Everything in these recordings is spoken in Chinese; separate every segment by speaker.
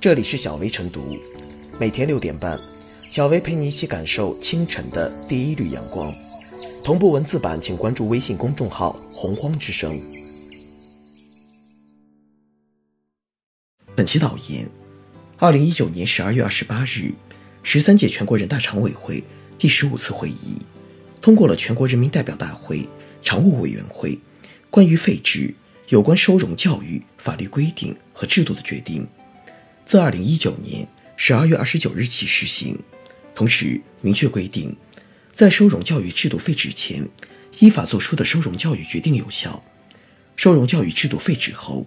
Speaker 1: 这里是小薇晨读，每天六点半，小薇陪你一起感受清晨的第一缕阳光。同步文字版，请关注微信公众号“洪荒之声”。本期导言：二零一九年十二月二十八日，十三届全国人大常委会第十五次会议通过了全国人民代表大会常务委员会关于废止有关收容教育法律规定和制度的决定。自二零一九年十二月二十九日起实行，同时明确规定，在收容教育制度废止前，依法作出的收容教育决定有效；收容教育制度废止后，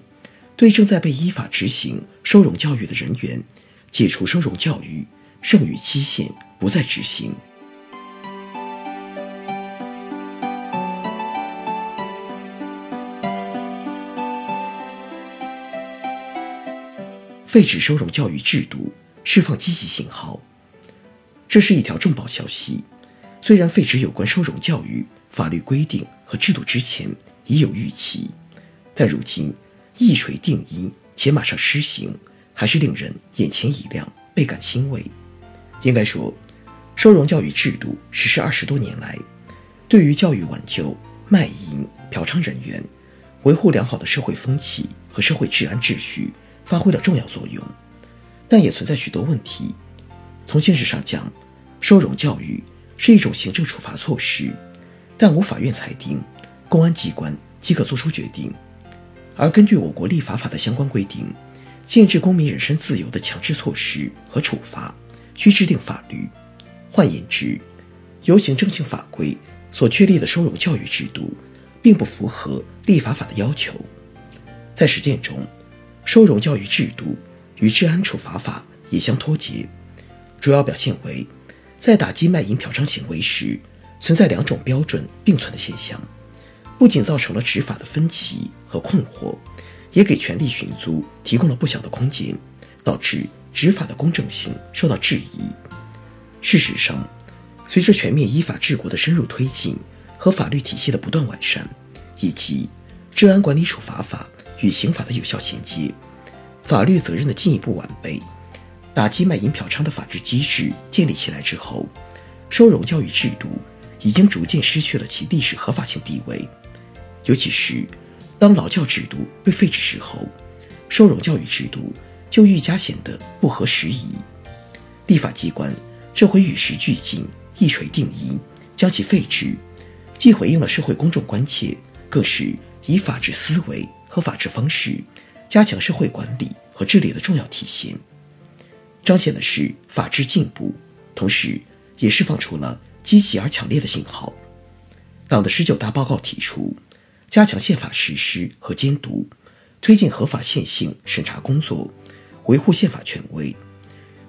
Speaker 1: 对正在被依法执行收容教育的人员，解除收容教育，剩余期限不再执行。废止收容教育制度，释放积极信号。这是一条重磅消息。虽然废止有关收容教育法律规定和制度之前已有预期，但如今一锤定音且马上施行，还是令人眼前一亮，倍感欣慰。应该说，收容教育制度实施二十多年来，对于教育挽救卖淫嫖娼人员，维护良好的社会风气和社会治安秩序。发挥了重要作用，但也存在许多问题。从现实上讲，收容教育是一种行政处罚措施，但无法院裁定，公安机关即可作出决定。而根据我国立法法的相关规定，限制公民人身自由的强制措施和处罚，需制定法律。换言之，由行政性法规所确立的收容教育制度，并不符合立法法的要求。在实践中，收容教育制度与治安处罚法也相脱节，主要表现为，在打击卖淫嫖娼行为时，存在两种标准并存的现象，不仅造成了执法的分歧和困惑，也给权力寻租提供了不小的空间，导致执法的公正性受到质疑。事实上，随着全面依法治国的深入推进和法律体系的不断完善，以及治安管理处罚法。与刑法的有效衔接，法律责任的进一步完备，打击卖淫嫖娼的法治机制建立起来之后，收容教育制度已经逐渐失去了其历史合法性地位。尤其是当劳教制度被废止之后，收容教育制度就愈加显得不合时宜。立法机关这回与时俱进，一锤定音，将其废止，既回应了社会公众关切，更是以法治思维。和法治方式，加强社会管理和治理的重要体现，彰显的是法治进步，同时也释放出了积极而强烈的信号。党的十九大报告提出，加强宪法实施和监督，推进合法宪性审查工作，维护宪法权威。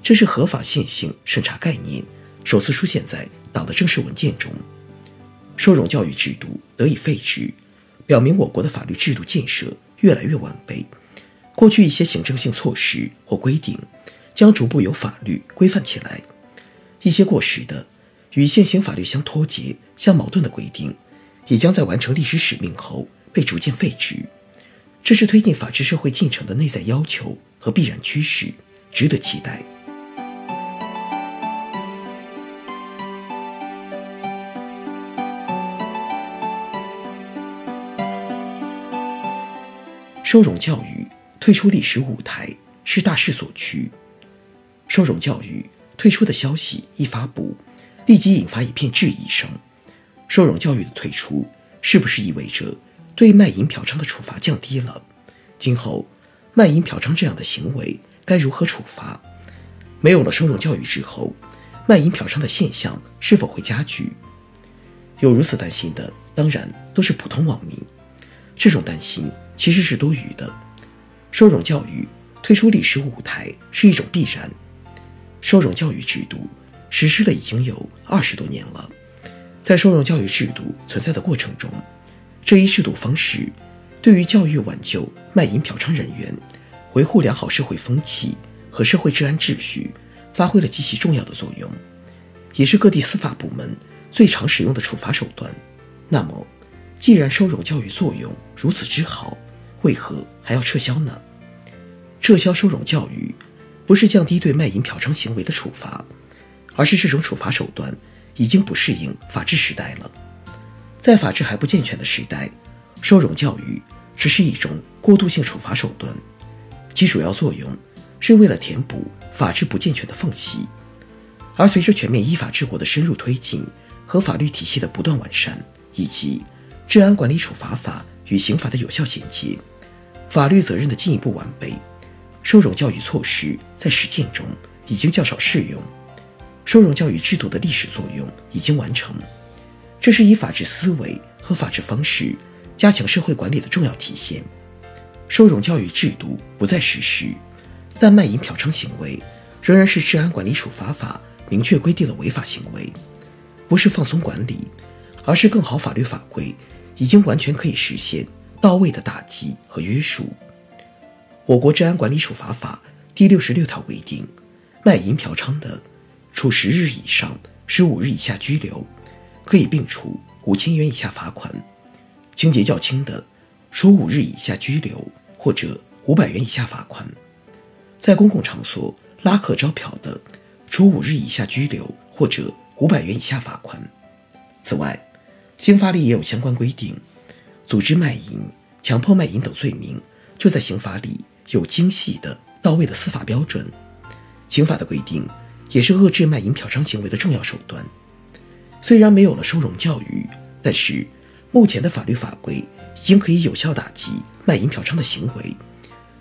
Speaker 1: 这是合法宪性审查概念首次出现在党的正式文件中。收容教育制度得以废止。表明我国的法律制度建设越来越完备，过去一些行政性措施或规定将逐步由法律规范起来，一些过时的、与现行法律相脱节、相矛盾的规定，也将在完成历史使命后被逐渐废止。这是推进法治社会进程的内在要求和必然趋势，值得期待。收容教育退出历史舞台是大势所趋。收容教育退出的消息一发布，立即引发一片质疑声：收容教育的退出是不是意味着对卖淫嫖娼的处罚降低了？今后卖淫嫖娼这样的行为该如何处罚？没有了收容教育之后，卖淫嫖娼的现象是否会加剧？有如此担心的，当然都是普通网民。这种担心。其实是多余的。收容教育退出历史舞台是一种必然。收容教育制度实施了已经有二十多年了，在收容教育制度存在的过程中，这一制度方式对于教育挽救卖淫嫖娼人员、维护良好社会风气和社会治安秩序发挥了极其重要的作用，也是各地司法部门最常使用的处罚手段。那么，既然收容教育作用如此之好，为何还要撤销呢？撤销收容教育，不是降低对卖淫嫖娼行为的处罚，而是这种处罚手段已经不适应法治时代了。在法治还不健全的时代，收容教育只是一种过渡性处罚手段，其主要作用是为了填补法治不健全的缝隙。而随着全面依法治国的深入推进和法律体系的不断完善，以及治安管理处罚法与刑法的有效衔接，法律责任的进一步完备。收容教育措施在实践中已经较少适用，收容教育制度的历史作用已经完成。这是以法治思维和法治方式加强社会管理的重要体现。收容教育制度不再实施，但卖淫嫖娼行为仍然是治安管理处罚法明确规定的违法行为，不是放松管理，而是更好法律法规已经完全可以实现到位的打击和约束。我国治安管理处罚法第六十六条规定，卖淫嫖娼的，处十日以上十五日以下拘留，可以并处五千元以下罚款；情节较轻的，处五日以下拘留或者五百元以下罚款。在公共场所拉客招嫖的，处五日以下拘留或者五百元以下罚款。此外，刑法里也有相关规定，组织卖淫、强迫卖淫等罪名，就在刑法里。有精细的、到位的司法标准，刑法的规定也是遏制卖淫嫖娼行为的重要手段。虽然没有了收容教育，但是目前的法律法规已经可以有效打击卖淫嫖娼的行为，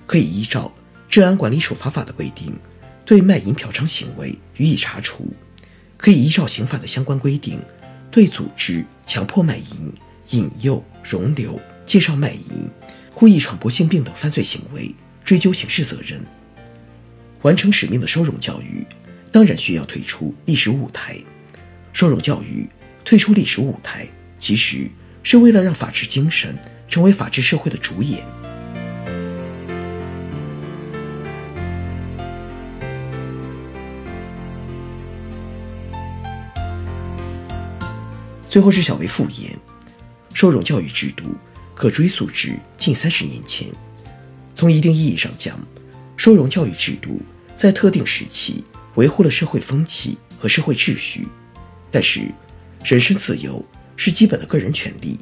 Speaker 1: 可以依照治安管理处罚法的规定，对卖淫嫖娼行为予以查处；可以依照刑法的相关规定，对组织、强迫卖淫、引诱、容留、介绍卖淫、故意传播性病等犯罪行为。追究刑事责任，完成使命的收容教育，当然需要退出历史舞台。收容教育退出历史舞台，其实是为了让法治精神成为法治社会的主演。最后是小维复言，收容教育制度可追溯至近三十年前。从一定意义上讲，收容教育制度在特定时期维护了社会风气和社会秩序。但是，人身自由是基本的个人权利，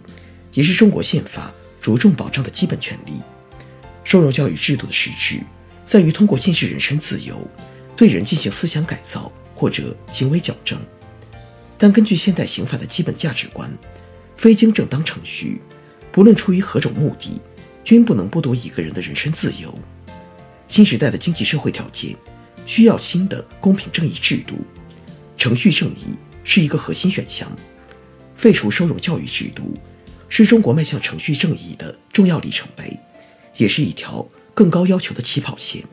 Speaker 1: 也是中国宪法着重保障的基本权利。收容教育制度的实质在于通过限制人身自由，对人进行思想改造或者行为矫正。但根据现代刑法的基本价值观，非经正当程序，不论出于何种目的。均不能剥夺一个人的人身自由。新时代的经济社会条件需要新的公平正义制度，程序正义是一个核心选项。废除收容教育制度，是中国迈向程序正义的重要里程碑，也是一条更高要求的起跑线。